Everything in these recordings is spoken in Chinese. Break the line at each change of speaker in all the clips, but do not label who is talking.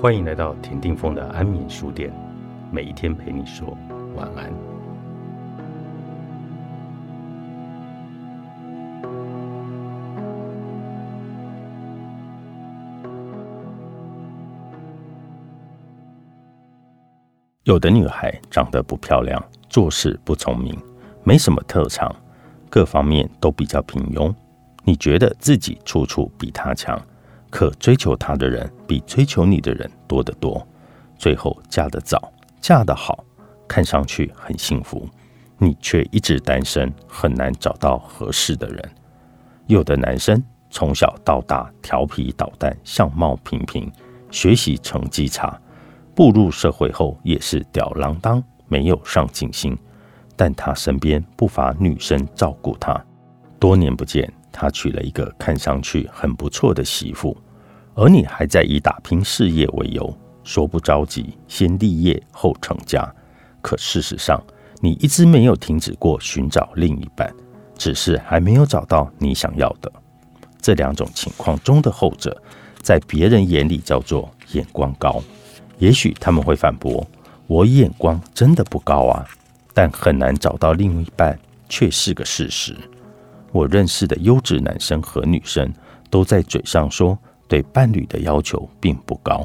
欢迎来到田定峰的安眠书店，每一天陪你说晚安。有的女孩长得不漂亮，做事不聪明，没什么特长，各方面都比较平庸。你觉得自己处处比她强？可追求她的人比追求你的人多得多，最后嫁得早，嫁得好，看上去很幸福，你却一直单身，很难找到合适的人。有的男生从小到大调皮捣蛋，相貌平平，学习成绩差，步入社会后也是吊郎当，没有上进心，但他身边不乏女生照顾他，多年不见。他娶了一个看上去很不错的媳妇，而你还在以打拼事业为由，说不着急，先立业后成家。可事实上，你一直没有停止过寻找另一半，只是还没有找到你想要的。这两种情况中的后者，在别人眼里叫做眼光高。也许他们会反驳：“我眼光真的不高啊，但很难找到另一半却是个事实。”我认识的优质男生和女生都在嘴上说对伴侣的要求并不高，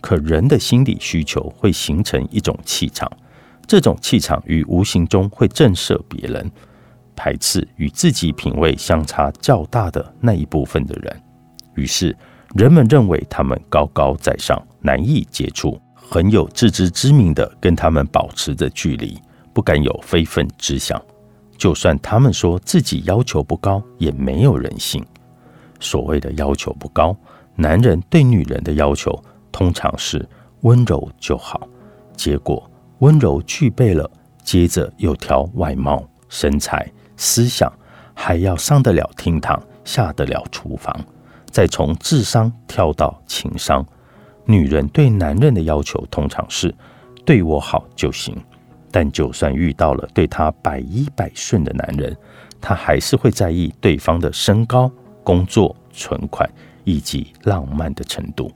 可人的心理需求会形成一种气场，这种气场与无形中会震慑别人，排斥与自己品味相差较大的那一部分的人。于是人们认为他们高高在上，难以接触，很有自知之明的跟他们保持着距离，不敢有非分之想。就算他们说自己要求不高，也没有人信。所谓的要求不高，男人对女人的要求通常是温柔就好。结果温柔具备了，接着又挑外貌、身材、思想，还要上得了厅堂，下得了厨房，再从智商跳到情商。女人对男人的要求通常是对我好就行。但就算遇到了对她百依百顺的男人，她还是会在意对方的身高、工作、存款以及浪漫的程度。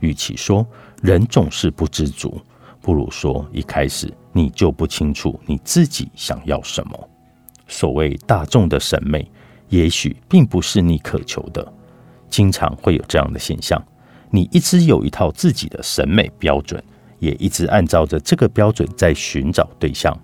与其说人总是不知足，不如说一开始你就不清楚你自己想要什么。所谓大众的审美，也许并不是你渴求的。经常会有这样的现象：你一直有一套自己的审美标准。也一直按照着这个标准在寻找对象。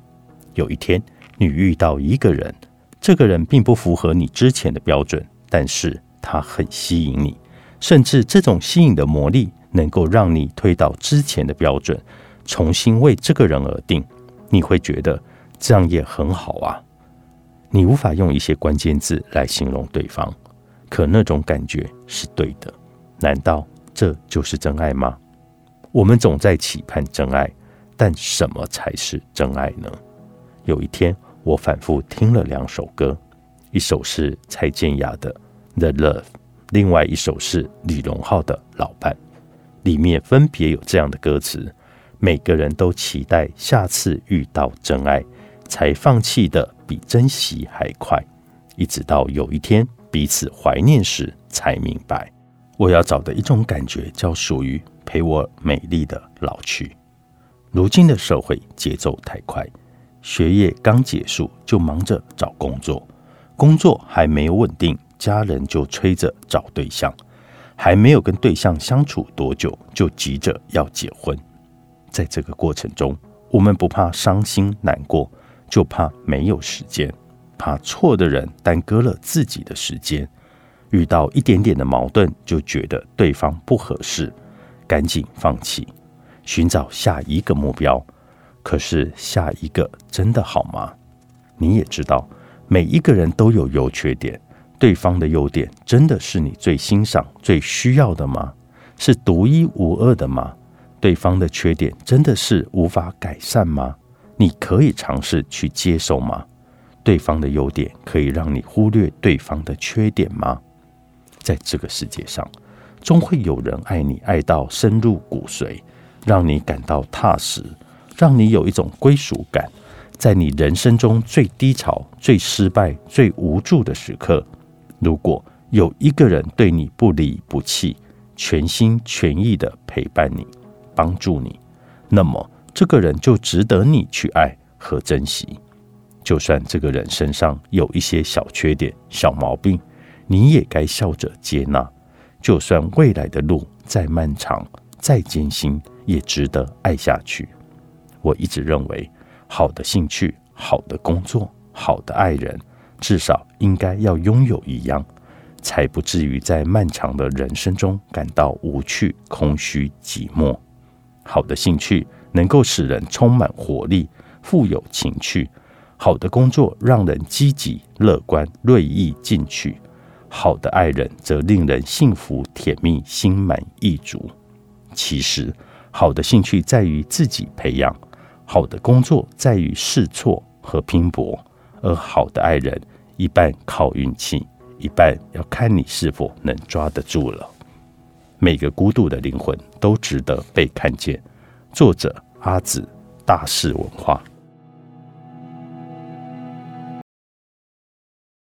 有一天，你遇到一个人，这个人并不符合你之前的标准，但是他很吸引你，甚至这种吸引的魔力能够让你推倒之前的标准，重新为这个人而定。你会觉得这样也很好啊。你无法用一些关键字来形容对方，可那种感觉是对的。难道这就是真爱吗？我们总在期盼真爱，但什么才是真爱呢？有一天，我反复听了两首歌，一首是蔡健雅的《The Love》，另外一首是李荣浩的《老伴》，里面分别有这样的歌词：每个人都期待下次遇到真爱，才放弃的比珍惜还快，一直到有一天彼此怀念时，才明白，我要找的一种感觉，叫属于。陪我美丽的老去。如今的社会节奏太快，学业刚结束就忙着找工作，工作还没有稳定，家人就催着找对象，还没有跟对象相处多久就急着要结婚。在这个过程中，我们不怕伤心难过，就怕没有时间，怕错的人耽搁了自己的时间，遇到一点点的矛盾就觉得对方不合适。赶紧放弃，寻找下一个目标。可是下一个真的好吗？你也知道，每一个人都有优缺点。对方的优点真的是你最欣赏、最需要的吗？是独一无二的吗？对方的缺点真的是无法改善吗？你可以尝试去接受吗？对方的优点可以让你忽略对方的缺点吗？在这个世界上。终会有人爱你，爱到深入骨髓，让你感到踏实，让你有一种归属感。在你人生中最低潮、最失败、最无助的时刻，如果有一个人对你不离不弃，全心全意的陪伴你、帮助你，那么这个人就值得你去爱和珍惜。就算这个人身上有一些小缺点、小毛病，你也该笑着接纳。就算未来的路再漫长、再艰辛，也值得爱下去。我一直认为，好的兴趣、好的工作、好的爱人，至少应该要拥有一样，才不至于在漫长的人生中感到无趣、空虚、寂寞。好的兴趣能够使人充满活力、富有情趣；好的工作让人积极、乐观、锐意进取；好的爱人则令人幸福、甜蜜、心满意足。其实，好的兴趣在于自己培养。好的工作在于试错和拼搏，而好的爱人一半靠运气，一半要看你是否能抓得住了。每个孤独的灵魂都值得被看见。作者：阿紫，大是文化。